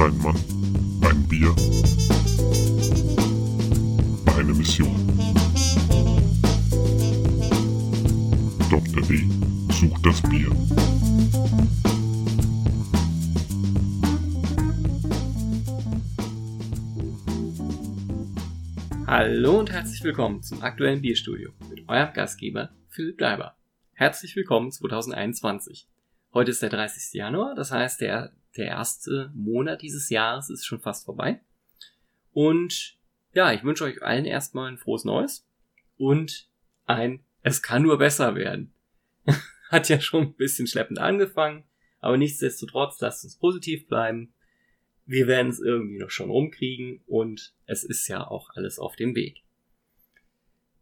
Ein Mann, ein Bier, eine Mission. Dr. D sucht das Bier. Hallo und herzlich willkommen zum aktuellen Bierstudio mit eurem Gastgeber Philipp Daiber. Herzlich willkommen 2021. Heute ist der 30. Januar, das heißt, der, der erste Monat dieses Jahres ist schon fast vorbei. Und ja, ich wünsche euch allen erstmal ein frohes Neues und ein Es kann nur besser werden. Hat ja schon ein bisschen schleppend angefangen, aber nichtsdestotrotz lasst uns positiv bleiben. Wir werden es irgendwie noch schon rumkriegen und es ist ja auch alles auf dem Weg.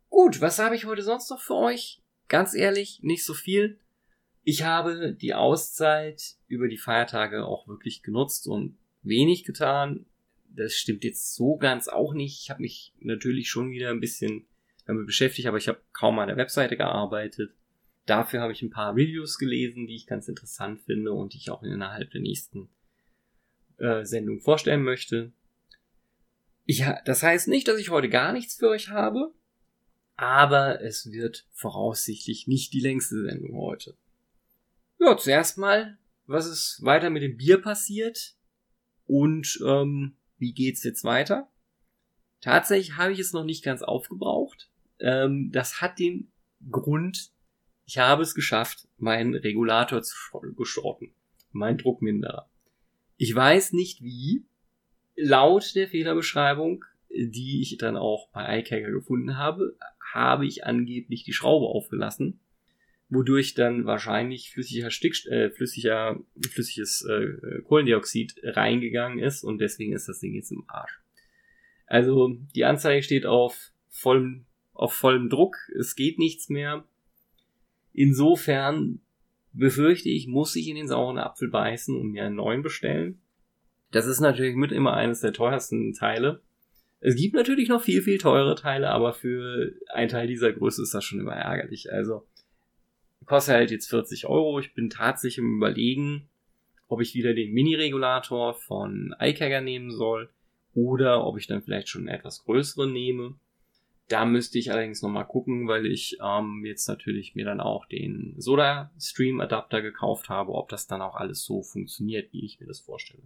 Gut, was habe ich heute sonst noch für euch? Ganz ehrlich, nicht so viel. Ich habe die Auszeit über die Feiertage auch wirklich genutzt und wenig getan. Das stimmt jetzt so ganz auch nicht. Ich habe mich natürlich schon wieder ein bisschen damit beschäftigt, aber ich habe kaum an der Webseite gearbeitet. Dafür habe ich ein paar Reviews gelesen, die ich ganz interessant finde und die ich auch innerhalb der nächsten äh, Sendung vorstellen möchte. Ich, das heißt nicht, dass ich heute gar nichts für euch habe, aber es wird voraussichtlich nicht die längste Sendung heute. Ja, zuerst mal, was ist weiter mit dem Bier passiert und ähm, wie geht's jetzt weiter? Tatsächlich habe ich es noch nicht ganz aufgebraucht. Ähm, das hat den Grund, ich habe es geschafft, meinen Regulator zu geschorten. Mein Druckminderer. Ich weiß nicht wie. Laut der Fehlerbeschreibung, die ich dann auch bei iCager gefunden habe, habe ich angeblich die Schraube aufgelassen wodurch dann wahrscheinlich flüssiger Stick, äh, flüssiger, flüssiges äh, Kohlendioxid reingegangen ist und deswegen ist das Ding jetzt im Arsch. Also die Anzeige steht auf vollem, auf vollem Druck, es geht nichts mehr. Insofern befürchte ich, muss ich in den sauren Apfel beißen und mir einen neuen bestellen. Das ist natürlich mit immer eines der teuersten Teile. Es gibt natürlich noch viel, viel teure Teile, aber für einen Teil dieser Größe ist das schon immer ärgerlich. Also kostet halt jetzt 40 Euro. Ich bin tatsächlich im Überlegen, ob ich wieder den Mini-Regulator von iCagger nehmen soll oder ob ich dann vielleicht schon einen etwas größeren nehme. Da müsste ich allerdings nochmal gucken, weil ich ähm, jetzt natürlich mir dann auch den Soda Stream Adapter gekauft habe, ob das dann auch alles so funktioniert, wie ich mir das vorstelle.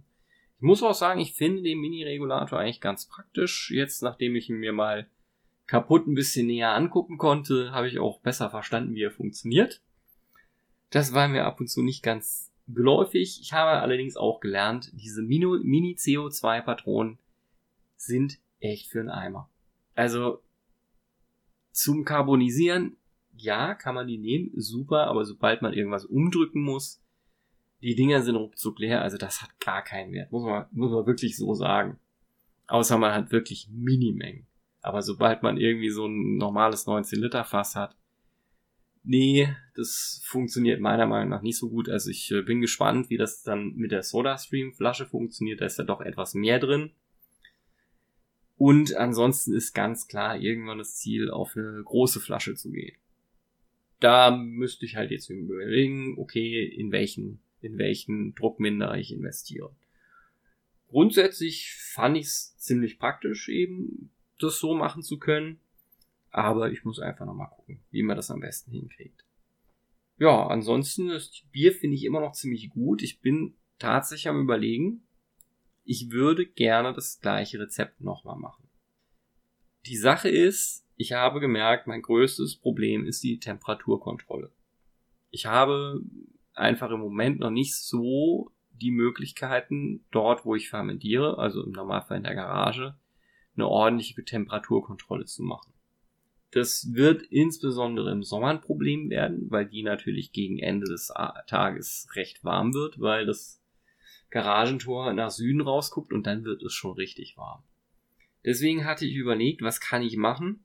Ich muss auch sagen, ich finde den Mini-Regulator eigentlich ganz praktisch. Jetzt, nachdem ich ihn mir mal kaputt ein bisschen näher angucken konnte, habe ich auch besser verstanden, wie er funktioniert. Das war mir ab und zu nicht ganz geläufig. Ich habe allerdings auch gelernt, diese Mini-CO2-Patronen sind echt für einen Eimer. Also zum Carbonisieren, ja, kann man die nehmen, super, aber sobald man irgendwas umdrücken muss, die Dinger sind ruckzuck leer, also das hat gar keinen Wert, muss man, muss man wirklich so sagen. Außer man hat wirklich Minimengen. Aber sobald man irgendwie so ein normales 19 Liter Fass hat, Nee, das funktioniert meiner Meinung nach nicht so gut. Also ich äh, bin gespannt, wie das dann mit der SodaStream-Flasche funktioniert. Da ist ja doch etwas mehr drin. Und ansonsten ist ganz klar irgendwann das Ziel, auf eine große Flasche zu gehen. Da müsste ich halt jetzt überlegen, okay, in welchen, in welchen Druckminder ich investiere. Grundsätzlich fand ich es ziemlich praktisch, eben das so machen zu können. Aber ich muss einfach nochmal gucken, wie man das am besten hinkriegt. Ja, ansonsten das Bier finde ich immer noch ziemlich gut. Ich bin tatsächlich am überlegen, ich würde gerne das gleiche Rezept nochmal machen. Die Sache ist, ich habe gemerkt, mein größtes Problem ist die Temperaturkontrolle. Ich habe einfach im Moment noch nicht so die Möglichkeiten, dort wo ich fermentiere, also im Normalfall in der Garage, eine ordentliche Temperaturkontrolle zu machen. Das wird insbesondere im Sommer ein Problem werden, weil die natürlich gegen Ende des Tages recht warm wird, weil das Garagentor nach Süden rausguckt und dann wird es schon richtig warm. Deswegen hatte ich überlegt, was kann ich machen?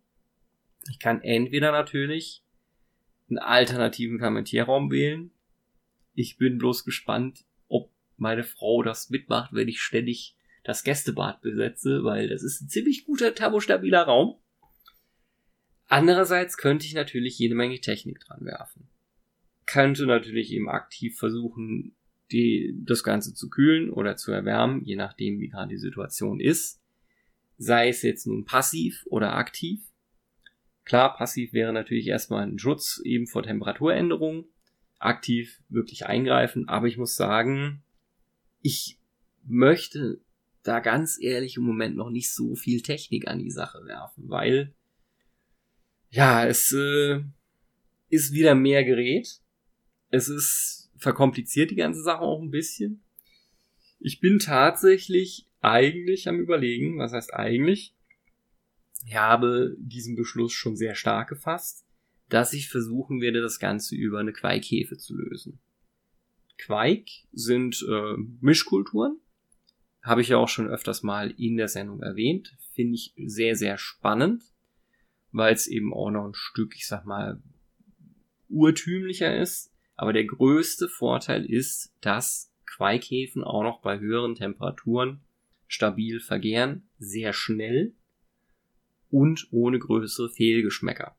Ich kann entweder natürlich einen alternativen Fermentierraum wählen. Ich bin bloß gespannt, ob meine Frau das mitmacht, wenn ich ständig das Gästebad besetze, weil das ist ein ziemlich guter thermostabiler Raum. Andererseits könnte ich natürlich jede Menge Technik dran werfen. Könnte natürlich eben aktiv versuchen, die, das Ganze zu kühlen oder zu erwärmen, je nachdem, wie gerade die Situation ist. Sei es jetzt nun passiv oder aktiv. Klar, passiv wäre natürlich erstmal ein Schutz eben vor Temperaturänderungen. Aktiv wirklich eingreifen. Aber ich muss sagen, ich möchte da ganz ehrlich im Moment noch nicht so viel Technik an die Sache werfen, weil ja, es äh, ist wieder mehr Gerät. Es ist verkompliziert die ganze Sache auch ein bisschen. Ich bin tatsächlich eigentlich am überlegen, was heißt eigentlich? Ich habe diesen Beschluss schon sehr stark gefasst, dass ich versuchen werde, das Ganze über eine Queickhefe zu lösen. Queik sind äh, Mischkulturen, habe ich ja auch schon öfters mal in der Sendung erwähnt, finde ich sehr, sehr spannend, weil es eben auch noch ein Stück, ich sag mal, urtümlicher ist. Aber der größte Vorteil ist, dass Queikhäfen auch noch bei höheren Temperaturen stabil vergären, sehr schnell und ohne größere Fehlgeschmäcker.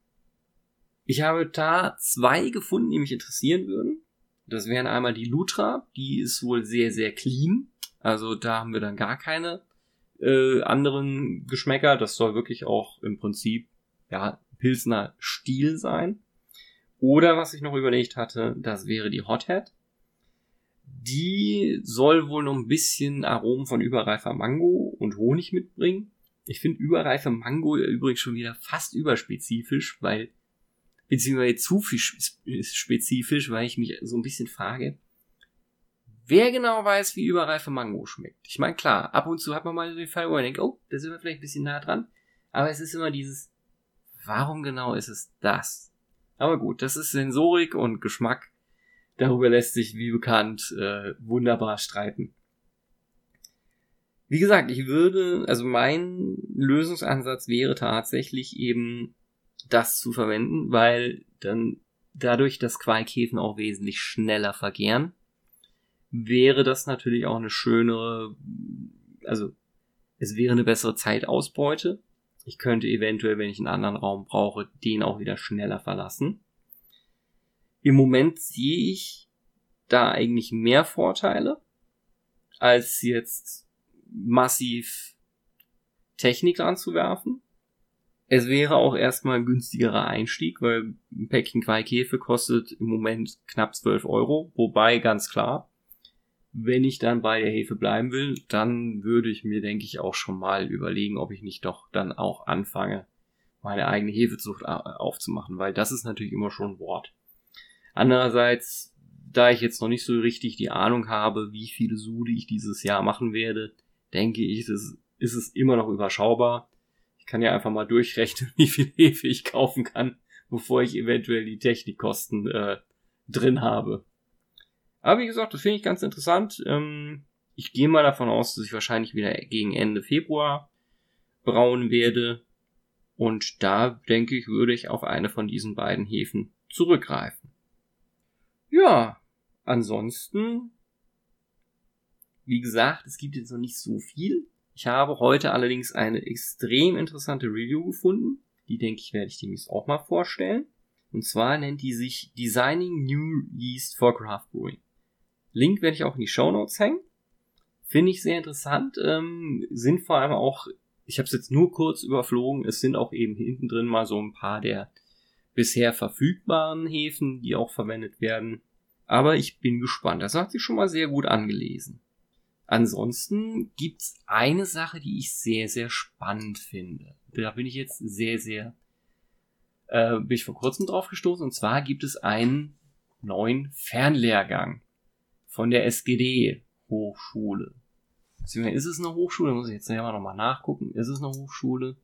Ich habe da zwei gefunden, die mich interessieren würden. Das wären einmal die Lutra, die ist wohl sehr, sehr clean. Also da haben wir dann gar keine äh, anderen Geschmäcker. Das soll wirklich auch im Prinzip ja Pilsner Stil sein. Oder was ich noch überlegt hatte, das wäre die Hothead. Die soll wohl noch ein bisschen Aromen von überreifer Mango und Honig mitbringen. Ich finde überreife Mango übrigens schon wieder fast überspezifisch, weil, beziehungsweise zu viel spezifisch, weil ich mich so ein bisschen frage, wer genau weiß, wie überreife Mango schmeckt. Ich meine, klar, ab und zu hat man mal den Fall, wo man denkt, oh, da sind wir vielleicht ein bisschen nah dran. Aber es ist immer dieses, warum genau ist es das? Aber gut, das ist Sensorik und Geschmack. Darüber lässt sich, wie bekannt, äh, wunderbar streiten. Wie gesagt, ich würde, also mein Lösungsansatz wäre tatsächlich eben das zu verwenden, weil dann dadurch, dass Qualkäfen auch wesentlich schneller vergären, wäre das natürlich auch eine schönere, also es wäre eine bessere Zeitausbeute ich könnte eventuell, wenn ich einen anderen Raum brauche, den auch wieder schneller verlassen. Im Moment sehe ich da eigentlich mehr Vorteile, als jetzt massiv Technik anzuwerfen. Es wäre auch erstmal ein günstigerer Einstieg, weil ein Päckchen Quaikäfe kostet im Moment knapp 12 Euro, wobei ganz klar, wenn ich dann bei der Hefe bleiben will, dann würde ich mir, denke ich, auch schon mal überlegen, ob ich nicht doch dann auch anfange, meine eigene Hefezucht aufzumachen, weil das ist natürlich immer schon ein Wort. Andererseits, da ich jetzt noch nicht so richtig die Ahnung habe, wie viele Sude ich dieses Jahr machen werde, denke ich, das ist es immer noch überschaubar. Ich kann ja einfach mal durchrechnen, wie viel Hefe ich kaufen kann, bevor ich eventuell die Technikkosten äh, drin habe. Aber wie gesagt, das finde ich ganz interessant. Ähm, ich gehe mal davon aus, dass ich wahrscheinlich wieder gegen Ende Februar brauen werde. Und da denke ich, würde ich auf eine von diesen beiden Hefen zurückgreifen. Ja, ansonsten, wie gesagt, es gibt jetzt noch nicht so viel. Ich habe heute allerdings eine extrem interessante Review gefunden. Die denke ich, werde ich demnächst auch mal vorstellen. Und zwar nennt die sich Designing New Yeast for Craft Brewing. Link werde ich auch in die Show Notes hängen. Finde ich sehr interessant. Ähm, sind vor allem auch, ich habe es jetzt nur kurz überflogen, es sind auch eben hinten drin mal so ein paar der bisher verfügbaren Häfen, die auch verwendet werden. Aber ich bin gespannt. Das hat sich schon mal sehr gut angelesen. Ansonsten gibt's eine Sache, die ich sehr, sehr spannend finde. Da bin ich jetzt sehr, sehr, äh, bin ich vor kurzem drauf gestoßen. Und zwar gibt es einen neuen Fernlehrgang von der SGD Hochschule. Beziehungsweise ist es eine Hochschule? Muss ich jetzt selber nochmal nachgucken. Ist es eine Hochschule?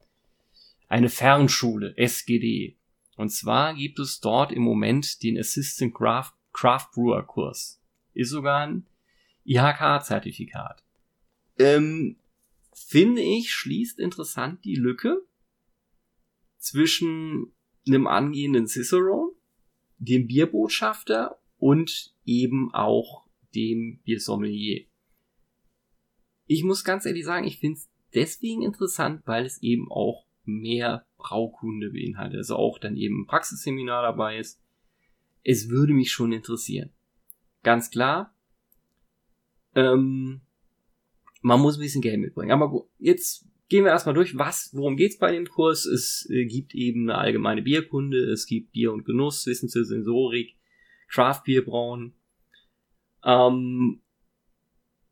Eine Fernschule, SGD. Und zwar gibt es dort im Moment den Assistant Craft, Craft Brewer Kurs. Ist sogar ein IHK-Zertifikat. Ähm, finde ich, schließt interessant die Lücke zwischen einem angehenden Cicerone, dem Bierbotschafter und eben auch dem Biersommelier. Ich muss ganz ehrlich sagen, ich finde es deswegen interessant, weil es eben auch mehr Braukunde beinhaltet. Also auch dann eben ein Praxisseminar dabei ist. Es würde mich schon interessieren. Ganz klar, Ähm, man muss ein bisschen Geld mitbringen. Aber gut, jetzt gehen wir erstmal durch, was, worum geht's bei dem Kurs? Es äh, gibt eben eine allgemeine Bierkunde, es gibt Bier und Genuss, Wissen zur Sensorik, Craft Beer brauen, ähm,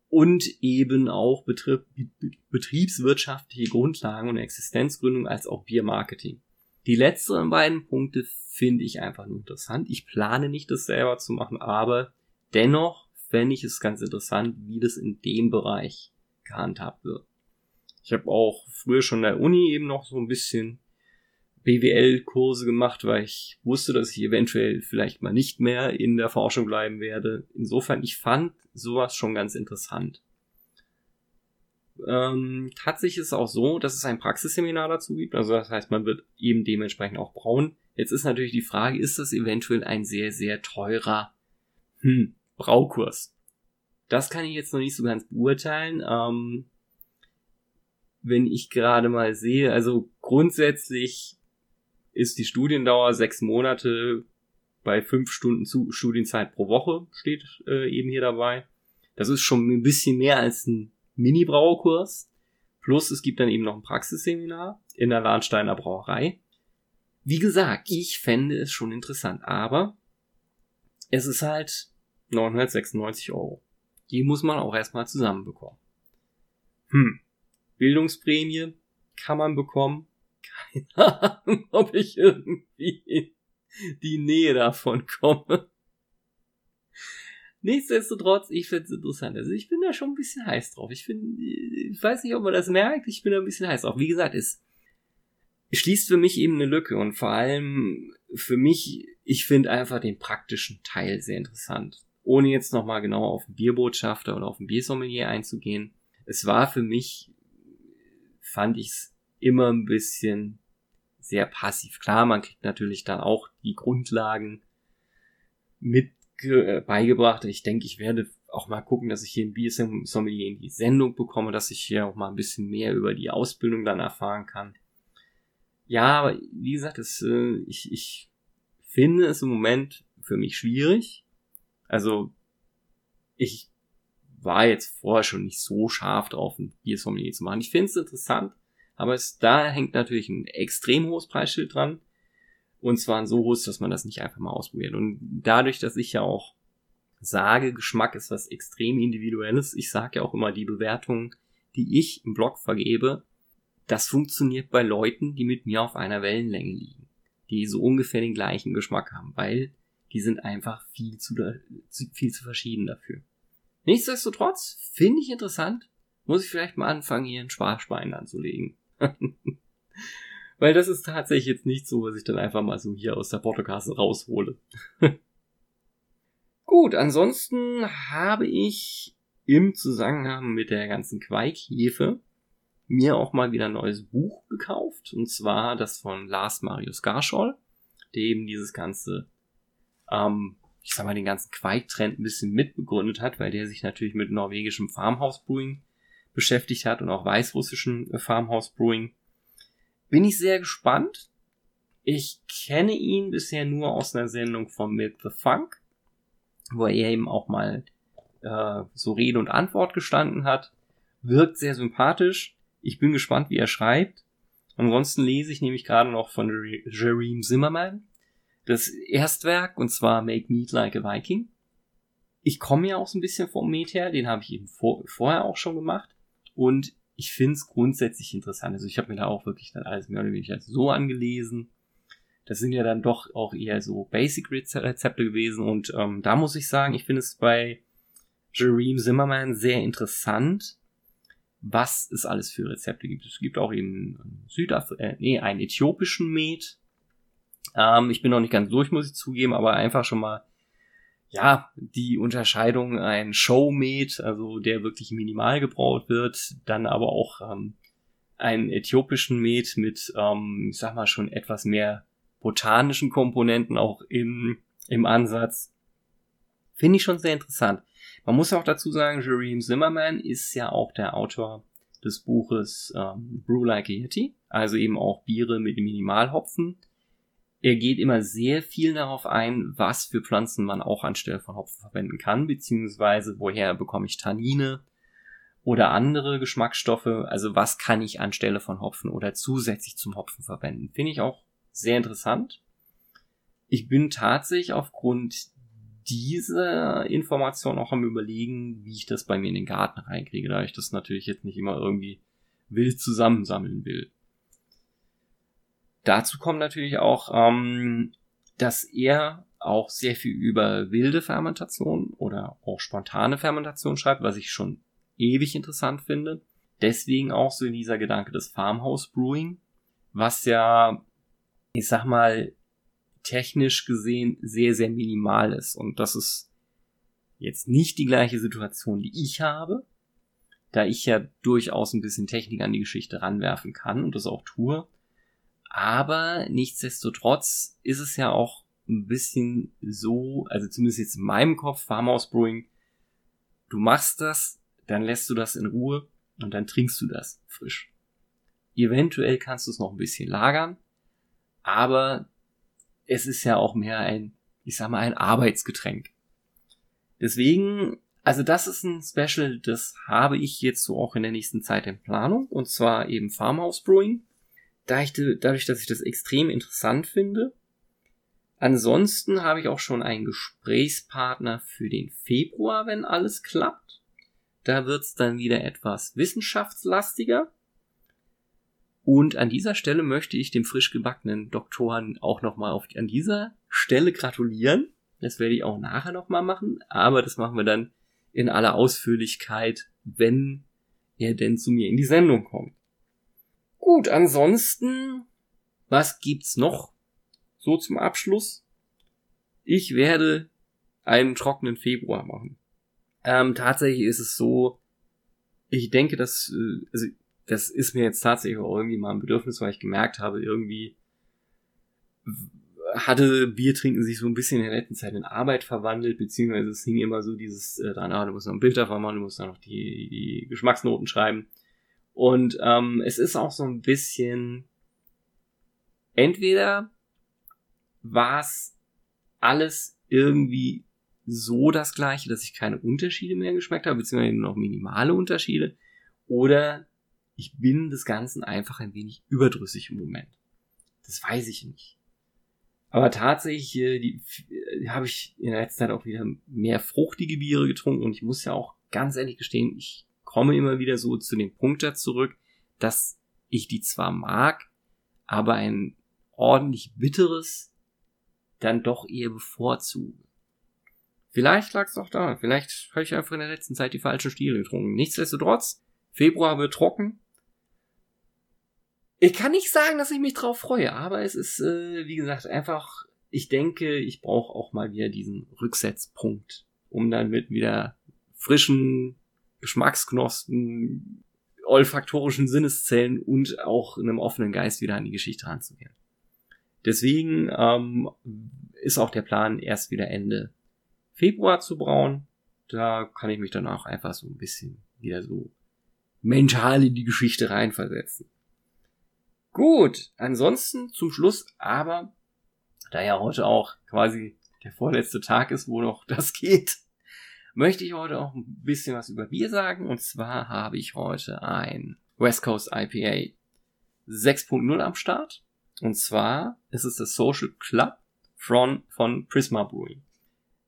und eben auch Betrieb, betriebswirtschaftliche Grundlagen und Existenzgründung als auch Biermarketing. Die letzteren beiden Punkte finde ich einfach nur interessant. Ich plane nicht, das selber zu machen, aber dennoch fände ich es ganz interessant, wie das in dem Bereich gehandhabt wird. Ich habe auch früher schon in der Uni eben noch so ein bisschen BWL-Kurse gemacht, weil ich wusste, dass ich eventuell vielleicht mal nicht mehr in der Forschung bleiben werde. Insofern, ich fand sowas schon ganz interessant. Ähm, tatsächlich ist es auch so, dass es ein Praxisseminar dazu gibt. Also das heißt, man wird eben dementsprechend auch brauen. Jetzt ist natürlich die Frage, ist das eventuell ein sehr, sehr teurer hm, Braukurs? Das kann ich jetzt noch nicht so ganz beurteilen. Ähm, wenn ich gerade mal sehe, also grundsätzlich ist die Studiendauer sechs Monate bei fünf Stunden zu Studienzeit pro Woche, steht äh, eben hier dabei. Das ist schon ein bisschen mehr als ein Mini-Brauerkurs. Plus es gibt dann eben noch ein Praxisseminar in der Lahnsteiner Brauerei. Wie gesagt, ich fände es schon interessant, aber es ist halt 996 Euro. Die muss man auch erstmal zusammenbekommen. Hm. Bildungsprämie kann man bekommen. Keine Ahnung, ob ich irgendwie in die Nähe davon komme. Nichtsdestotrotz, ich finde es interessant. Also ich bin da schon ein bisschen heiß drauf. Ich finde, ich weiß nicht, ob man das merkt, ich bin da ein bisschen heiß drauf. Wie gesagt, es schließt für mich eben eine Lücke und vor allem für mich, ich finde einfach den praktischen Teil sehr interessant. Ohne jetzt nochmal genau auf den Bierbotschafter oder auf den Biersommelier einzugehen. Es war für mich, fand ich es immer ein bisschen sehr passiv. Klar, man kriegt natürlich dann auch die Grundlagen mit äh, beigebracht. Ich denke, ich werde auch mal gucken, dass ich hier ein Bier-Sommelier in die Sendung bekomme, dass ich hier auch mal ein bisschen mehr über die Ausbildung dann erfahren kann. Ja, aber wie gesagt, es, äh, ich, ich finde es im Moment für mich schwierig. Also, ich war jetzt vorher schon nicht so scharf drauf, ein Bier-Sommelier zu machen. Ich finde es interessant, aber es, da hängt natürlich ein extrem hohes Preisschild dran. Und zwar ein so hohes, dass man das nicht einfach mal ausprobiert. Und dadurch, dass ich ja auch sage, Geschmack ist was extrem individuelles, ich sage ja auch immer, die Bewertungen, die ich im Blog vergebe, das funktioniert bei Leuten, die mit mir auf einer Wellenlänge liegen, die so ungefähr den gleichen Geschmack haben, weil die sind einfach viel zu, viel zu verschieden dafür. Nichtsdestotrotz finde ich interessant, muss ich vielleicht mal anfangen, hier ein Sparschwein anzulegen. Weil das ist tatsächlich jetzt nicht so, was ich dann einfach mal so hier aus der Portokasse raushole. Gut, ansonsten habe ich im Zusammenhang mit der ganzen Quaikhefe mir auch mal wieder ein neues Buch gekauft. Und zwar das von Lars Marius Garscholl, der eben dieses ganze, ähm, ich sag mal, den ganzen Quake-Trend ein bisschen mitbegründet hat, weil der sich natürlich mit norwegischem Farmhouse Brewing beschäftigt hat und auch weißrussischen äh, Farmhouse Brewing. Bin ich sehr gespannt. Ich kenne ihn bisher nur aus einer Sendung von Milk the Funk, wo er eben auch mal äh, so Rede und Antwort gestanden hat. Wirkt sehr sympathisch. Ich bin gespannt, wie er schreibt. Ansonsten lese ich nämlich gerade noch von Jereme Zimmerman das Erstwerk, und zwar Make Meat Like a Viking. Ich komme ja auch so ein bisschen vom Met her, den habe ich eben vor, vorher auch schon gemacht. Und ich finde es grundsätzlich interessant. Also ich habe mir da auch wirklich dann alles mehr oder weniger so angelesen. Das sind ja dann doch auch eher so Basic-Rezepte gewesen. Und ähm, da muss ich sagen, ich finde es bei Jereme Zimmerman sehr interessant, was es alles für Rezepte gibt. Es gibt auch eben Südaf äh, nee, einen äthiopischen Met. Ähm, ich bin noch nicht ganz durch, muss ich zugeben, aber einfach schon mal ja, die Unterscheidung ein Showmade, also der wirklich minimal gebraut wird, dann aber auch ähm, einen äthiopischen Met mit, ähm, ich sag mal schon etwas mehr botanischen Komponenten auch im, im Ansatz. Finde ich schon sehr interessant. Man muss auch dazu sagen, Jereme Zimmerman ist ja auch der Autor des Buches ähm, Brew Like a Yeti, also eben auch Biere mit Minimalhopfen er geht immer sehr viel darauf ein, was für Pflanzen man auch anstelle von Hopfen verwenden kann, beziehungsweise woher bekomme ich Tannine oder andere Geschmacksstoffe, also was kann ich anstelle von Hopfen oder zusätzlich zum Hopfen verwenden. Finde ich auch sehr interessant. Ich bin tatsächlich aufgrund dieser Information auch am überlegen, wie ich das bei mir in den Garten reinkriege, da ich das natürlich jetzt nicht immer irgendwie wild zusammensammeln will. Dazu kommt natürlich auch, ähm, dass er auch sehr viel über wilde Fermentation oder auch spontane Fermentation schreibt, was ich schon ewig interessant finde. Deswegen auch so dieser Gedanke des Farmhouse Brewing, was ja, ich sag mal, technisch gesehen sehr, sehr minimal ist. Und das ist jetzt nicht die gleiche Situation, die ich habe, da ich ja durchaus ein bisschen Technik an die Geschichte ranwerfen kann und das auch tue. Aber nichtsdestotrotz ist es ja auch ein bisschen so, also zumindest jetzt in meinem Kopf, Farmhouse Brewing, du machst das, dann lässt du das in Ruhe und dann trinkst du das frisch. Eventuell kannst du es noch ein bisschen lagern, aber es ist ja auch mehr ein, ich sag mal, ein Arbeitsgetränk. Deswegen, also das ist ein Special, das habe ich jetzt so auch in der nächsten Zeit in Planung, und zwar eben Farmhouse Brewing dadurch, dass ich das extrem interessant finde. Ansonsten habe ich auch schon einen Gesprächspartner für den Februar, wenn alles klappt. Da wird es dann wieder etwas wissenschaftslastiger. Und an dieser Stelle möchte ich dem frisch gebackenen Doktoren auch nochmal an dieser Stelle gratulieren. Das werde ich auch nachher nochmal machen, aber das machen wir dann in aller Ausführlichkeit, wenn er denn zu mir in die Sendung kommt. Gut, ansonsten, was gibt's noch so zum Abschluss? Ich werde einen trockenen Februar machen. Ähm, tatsächlich ist es so, ich denke, dass, äh, also, das ist mir jetzt tatsächlich auch irgendwie mal ein Bedürfnis, weil ich gemerkt habe, irgendwie hatte Biertrinken sich so ein bisschen in der letzten Zeit in Arbeit verwandelt, beziehungsweise es hing immer so dieses äh, dran, ah, du musst noch ein Bild davon machen, du musst noch die, die Geschmacksnoten schreiben. Und ähm, es ist auch so ein bisschen, entweder war es alles irgendwie so das gleiche, dass ich keine Unterschiede mehr geschmeckt habe, beziehungsweise nur noch minimale Unterschiede, oder ich bin des Ganzen einfach ein wenig überdrüssig im Moment. Das weiß ich nicht. Aber tatsächlich äh, die, äh, habe ich in der letzten Zeit auch wieder mehr fruchtige Biere getrunken und ich muss ja auch ganz ehrlich gestehen, ich komme immer wieder so zu dem Punkt da zurück, dass ich die zwar mag, aber ein ordentlich bitteres dann doch eher bevorzuge. Vielleicht lag es doch da. Vielleicht habe ich einfach in der letzten Zeit die falschen Stiele getrunken. Nichtsdestotrotz, Februar wird trocken. Ich kann nicht sagen, dass ich mich drauf freue, aber es ist, äh, wie gesagt, einfach, ich denke, ich brauche auch mal wieder diesen Rücksetzpunkt, um dann mit wieder frischen Geschmacksknospen, olfaktorischen Sinneszellen und auch einem offenen Geist wieder an die Geschichte ranzugehen. Deswegen ähm, ist auch der Plan, erst wieder Ende Februar zu brauen. Da kann ich mich danach einfach so ein bisschen wieder so mental in die Geschichte reinversetzen. Gut, ansonsten zum Schluss, aber da ja heute auch quasi der vorletzte Tag ist, wo noch das geht, möchte ich heute auch ein bisschen was über Bier sagen. Und zwar habe ich heute ein West Coast IPA 6.0 am Start. Und zwar ist es das Social Club von, von Prisma Brewing.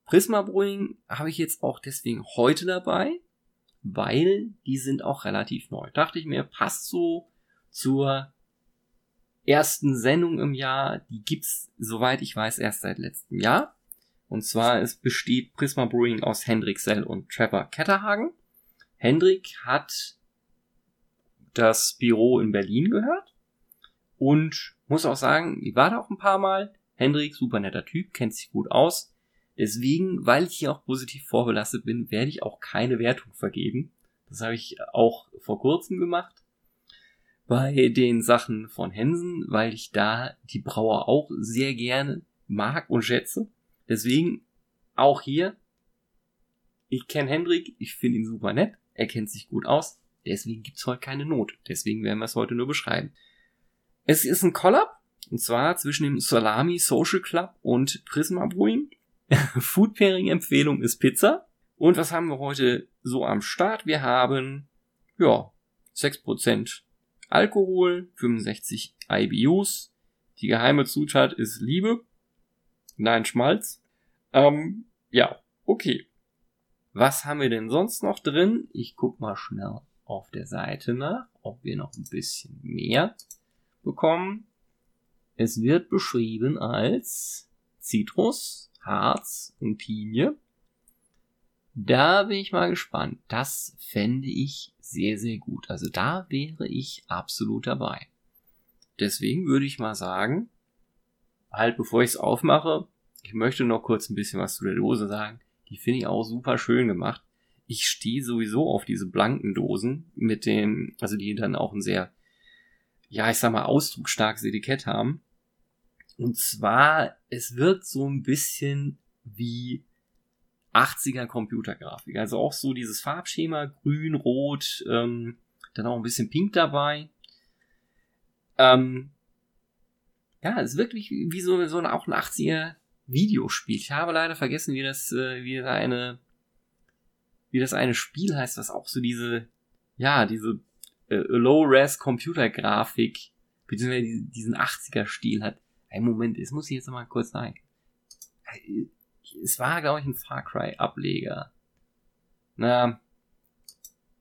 Prisma Brewing habe ich jetzt auch deswegen heute dabei, weil die sind auch relativ neu. Dachte ich mir, passt so zur ersten Sendung im Jahr. Die gibt's, soweit ich weiß, erst seit letztem Jahr. Und zwar es besteht Prisma Brewing aus Hendrik Sell und Trevor Ketterhagen. Hendrik hat das Büro in Berlin gehört und muss auch sagen, ich war da auch ein paar Mal. Hendrik, super netter Typ, kennt sich gut aus. Deswegen, weil ich hier auch positiv vorbelastet bin, werde ich auch keine Wertung vergeben. Das habe ich auch vor kurzem gemacht bei den Sachen von Hensen, weil ich da die Brauer auch sehr gerne mag und schätze. Deswegen auch hier, ich kenne Hendrik, ich finde ihn super nett, er kennt sich gut aus, deswegen gibt's heute keine Not. Deswegen werden wir es heute nur beschreiben. Es ist ein Collab Und zwar zwischen dem Salami Social Club und Prisma Brewing. Food Pairing Empfehlung ist Pizza. Und was haben wir heute so am Start? Wir haben, ja, 6% Alkohol, 65 IBUs. Die geheime Zutat ist Liebe. Nein, Schmalz. Ähm, ja, okay. Was haben wir denn sonst noch drin? Ich guck mal schnell auf der Seite nach, ob wir noch ein bisschen mehr bekommen. Es wird beschrieben als Zitrus, Harz und Pinie. Da bin ich mal gespannt. Das fände ich sehr, sehr gut. Also da wäre ich absolut dabei. Deswegen würde ich mal sagen, halt bevor ich es aufmache, ich möchte noch kurz ein bisschen was zu der Dose sagen. Die finde ich auch super schön gemacht. Ich stehe sowieso auf diese blanken Dosen mit dem, also die dann auch ein sehr, ja, ich sag mal, ausdrucksstarkes Etikett haben. Und zwar, es wirkt so ein bisschen wie 80er Computergrafik. Also auch so dieses Farbschema, grün, rot, ähm, dann auch ein bisschen pink dabei. Ähm, ja, es ist wirklich wie so, so ein, auch ein 80er Videospiel. Ich habe leider vergessen, wie das, äh, wie das eine, wie das eine Spiel heißt, was auch so diese, ja, diese äh, Low-Res Computergrafik, beziehungsweise diesen 80er Stil hat. Ein Moment, es muss ich jetzt mal kurz sagen es war, glaube ich, ein Far Cry Ableger. Na,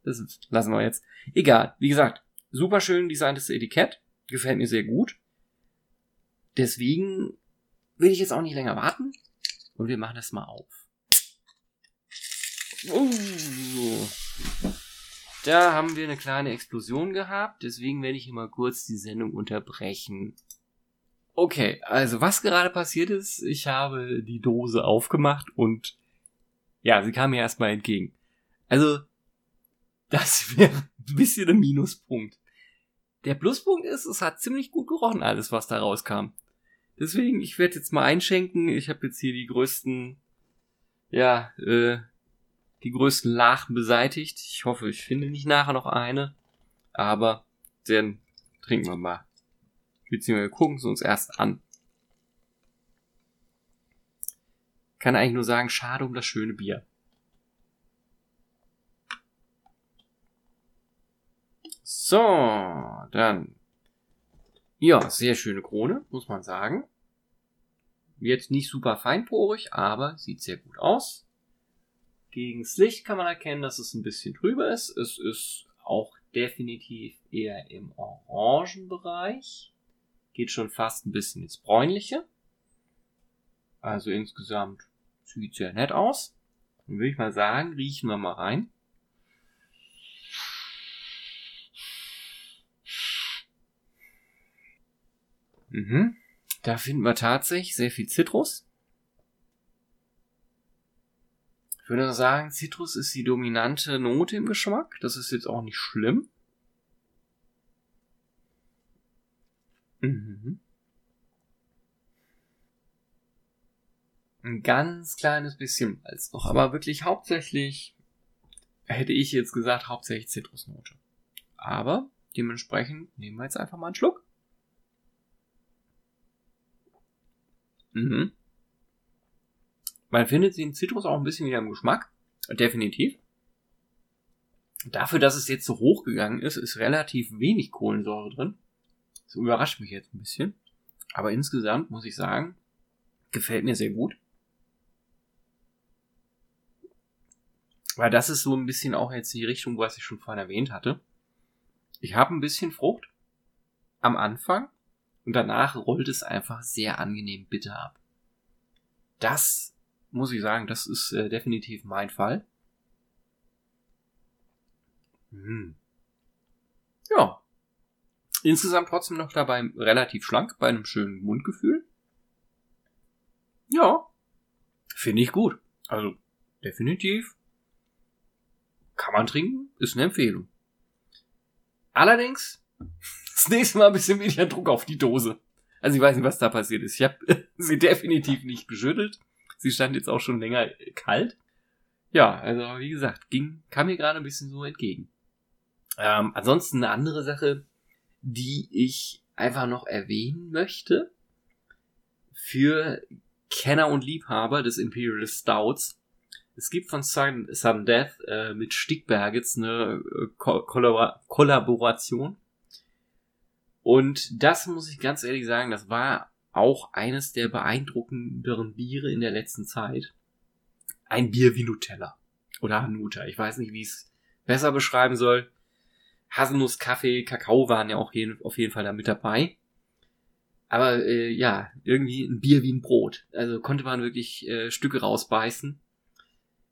das lassen wir jetzt. Egal. Wie gesagt, super schön designtes Etikett. Gefällt mir sehr gut. Deswegen will ich jetzt auch nicht länger warten. Und wir machen das mal auf. Uh, da haben wir eine kleine Explosion gehabt. Deswegen werde ich hier mal kurz die Sendung unterbrechen. Okay, also was gerade passiert ist, ich habe die Dose aufgemacht und ja, sie kam mir erstmal entgegen. Also, das wäre ein bisschen ein Minuspunkt. Der Pluspunkt ist, es hat ziemlich gut gerochen, alles, was da rauskam. Deswegen, ich werde jetzt mal einschenken. Ich habe jetzt hier die größten, ja, äh, die größten Lachen beseitigt. Ich hoffe, ich finde nicht nachher noch eine. Aber dann trinken wir mal beziehungsweise gucken es uns erst an. Kann eigentlich nur sagen, schade um das schöne Bier. So, dann. Ja, sehr schöne Krone, muss man sagen. Jetzt nicht super feinporig, aber sieht sehr gut aus. Gegens Licht kann man erkennen, dass es ein bisschen trüber ist. Es ist auch definitiv eher im Orangenbereich geht schon fast ein bisschen ins Bräunliche. Also insgesamt sieht sehr nett aus. Dann würde ich mal sagen, riechen wir mal rein. Mhm. Da finden wir tatsächlich sehr viel Zitrus. Ich würde sagen, Zitrus ist die dominante Note im Geschmack. Das ist jetzt auch nicht schlimm. Mhm. Ein ganz kleines bisschen Malz noch, aber wirklich hauptsächlich, hätte ich jetzt gesagt, hauptsächlich Zitrusnote. Aber dementsprechend nehmen wir jetzt einfach mal einen Schluck. Mhm. Man findet den Zitrus auch ein bisschen wieder im Geschmack. Definitiv. Dafür, dass es jetzt so hoch gegangen ist, ist relativ wenig Kohlensäure drin. Das überrascht mich jetzt ein bisschen. Aber insgesamt muss ich sagen, gefällt mir sehr gut. Weil das ist so ein bisschen auch jetzt die Richtung, was ich schon vorhin erwähnt hatte. Ich habe ein bisschen Frucht am Anfang und danach rollt es einfach sehr angenehm bitter ab. Das muss ich sagen, das ist äh, definitiv mein Fall. Hm. Ja, Insgesamt trotzdem noch dabei relativ schlank, bei einem schönen Mundgefühl. Ja, finde ich gut. Also, definitiv. Kann man trinken, ist eine Empfehlung. Allerdings, das nächste Mal ein bisschen weniger Druck auf die Dose. Also ich weiß nicht, was da passiert ist. Ich habe sie definitiv nicht geschüttelt. Sie stand jetzt auch schon länger kalt. Ja, also wie gesagt, ging, kam mir gerade ein bisschen so entgegen. Ähm, ansonsten eine andere Sache, die ich einfach noch erwähnen möchte, für Kenner und Liebhaber des Imperial Stouts, es gibt von Sun, Death äh, mit Stickbergets eine äh, Ko Kollabor Kollaboration. Und das muss ich ganz ehrlich sagen, das war auch eines der beeindruckenderen Biere in der letzten Zeit. Ein Bier wie Nutella. Oder Hanuta. Ich weiß nicht, wie ich es besser beschreiben soll. Haselnuss, Kaffee, Kakao waren ja auch jeden, auf jeden Fall da mit dabei. Aber äh, ja, irgendwie ein Bier wie ein Brot. Also konnte man wirklich äh, Stücke rausbeißen.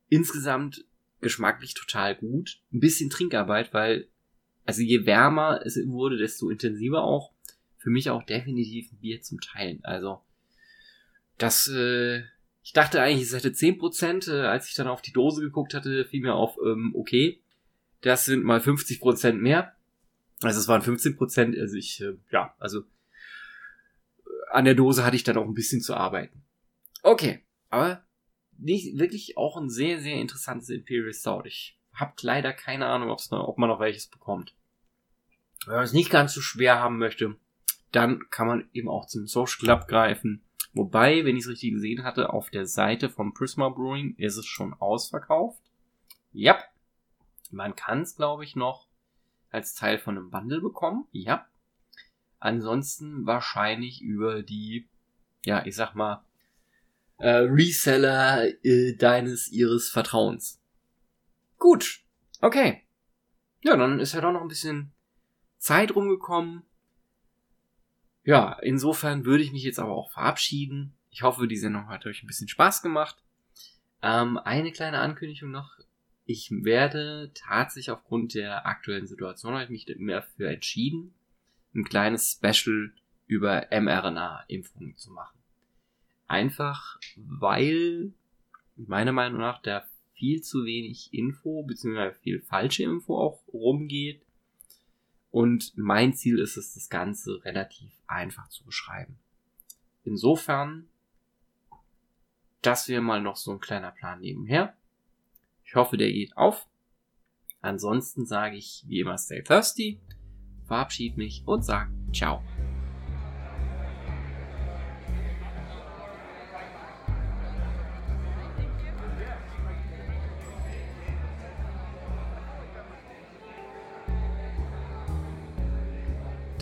Insgesamt geschmacklich total gut. Ein bisschen Trinkarbeit, weil, also je wärmer es wurde, desto intensiver auch. Für mich auch definitiv ein Bier zum Teilen. Also, das, äh, ich dachte eigentlich, es hätte 10%. Äh, als ich dann auf die Dose geguckt hatte, fiel mir auf, ähm, okay, das sind mal 50% mehr. Also es waren 15%, also ich, äh, ja, also äh, an der Dose hatte ich dann auch ein bisschen zu arbeiten. Okay, aber nicht wirklich auch ein sehr, sehr interessantes Imperial Stout. Ich hab leider keine Ahnung, ob's noch, ob man noch welches bekommt. Wenn man es nicht ganz so schwer haben möchte, dann kann man eben auch zum Social Club greifen. Wobei, wenn ich es richtig gesehen hatte, auf der Seite vom Prisma Brewing ist es schon ausverkauft. Ja, man kann es, glaube ich, noch als Teil von einem Bundle bekommen. Ja. Ansonsten wahrscheinlich über die, ja, ich sag mal, äh, Reseller äh, deines, ihres Vertrauens. Gut. Okay. Ja, dann ist ja doch noch ein bisschen Zeit rumgekommen. Ja, insofern würde ich mich jetzt aber auch verabschieden. Ich hoffe, die Sendung hat euch ein bisschen Spaß gemacht. Ähm, eine kleine Ankündigung noch ich werde tatsächlich aufgrund der aktuellen Situation habe ich mich dafür entschieden, ein kleines Special über mRNA-Impfungen zu machen. Einfach weil meiner Meinung nach da viel zu wenig Info beziehungsweise viel falsche Info auch rumgeht. Und mein Ziel ist es, das Ganze relativ einfach zu beschreiben. Insofern, das wäre mal noch so ein kleiner Plan nebenher. Ich hoffe, der geht auf. Ansonsten sage ich wie immer stay thirsty, verabschiede mich und sage ciao.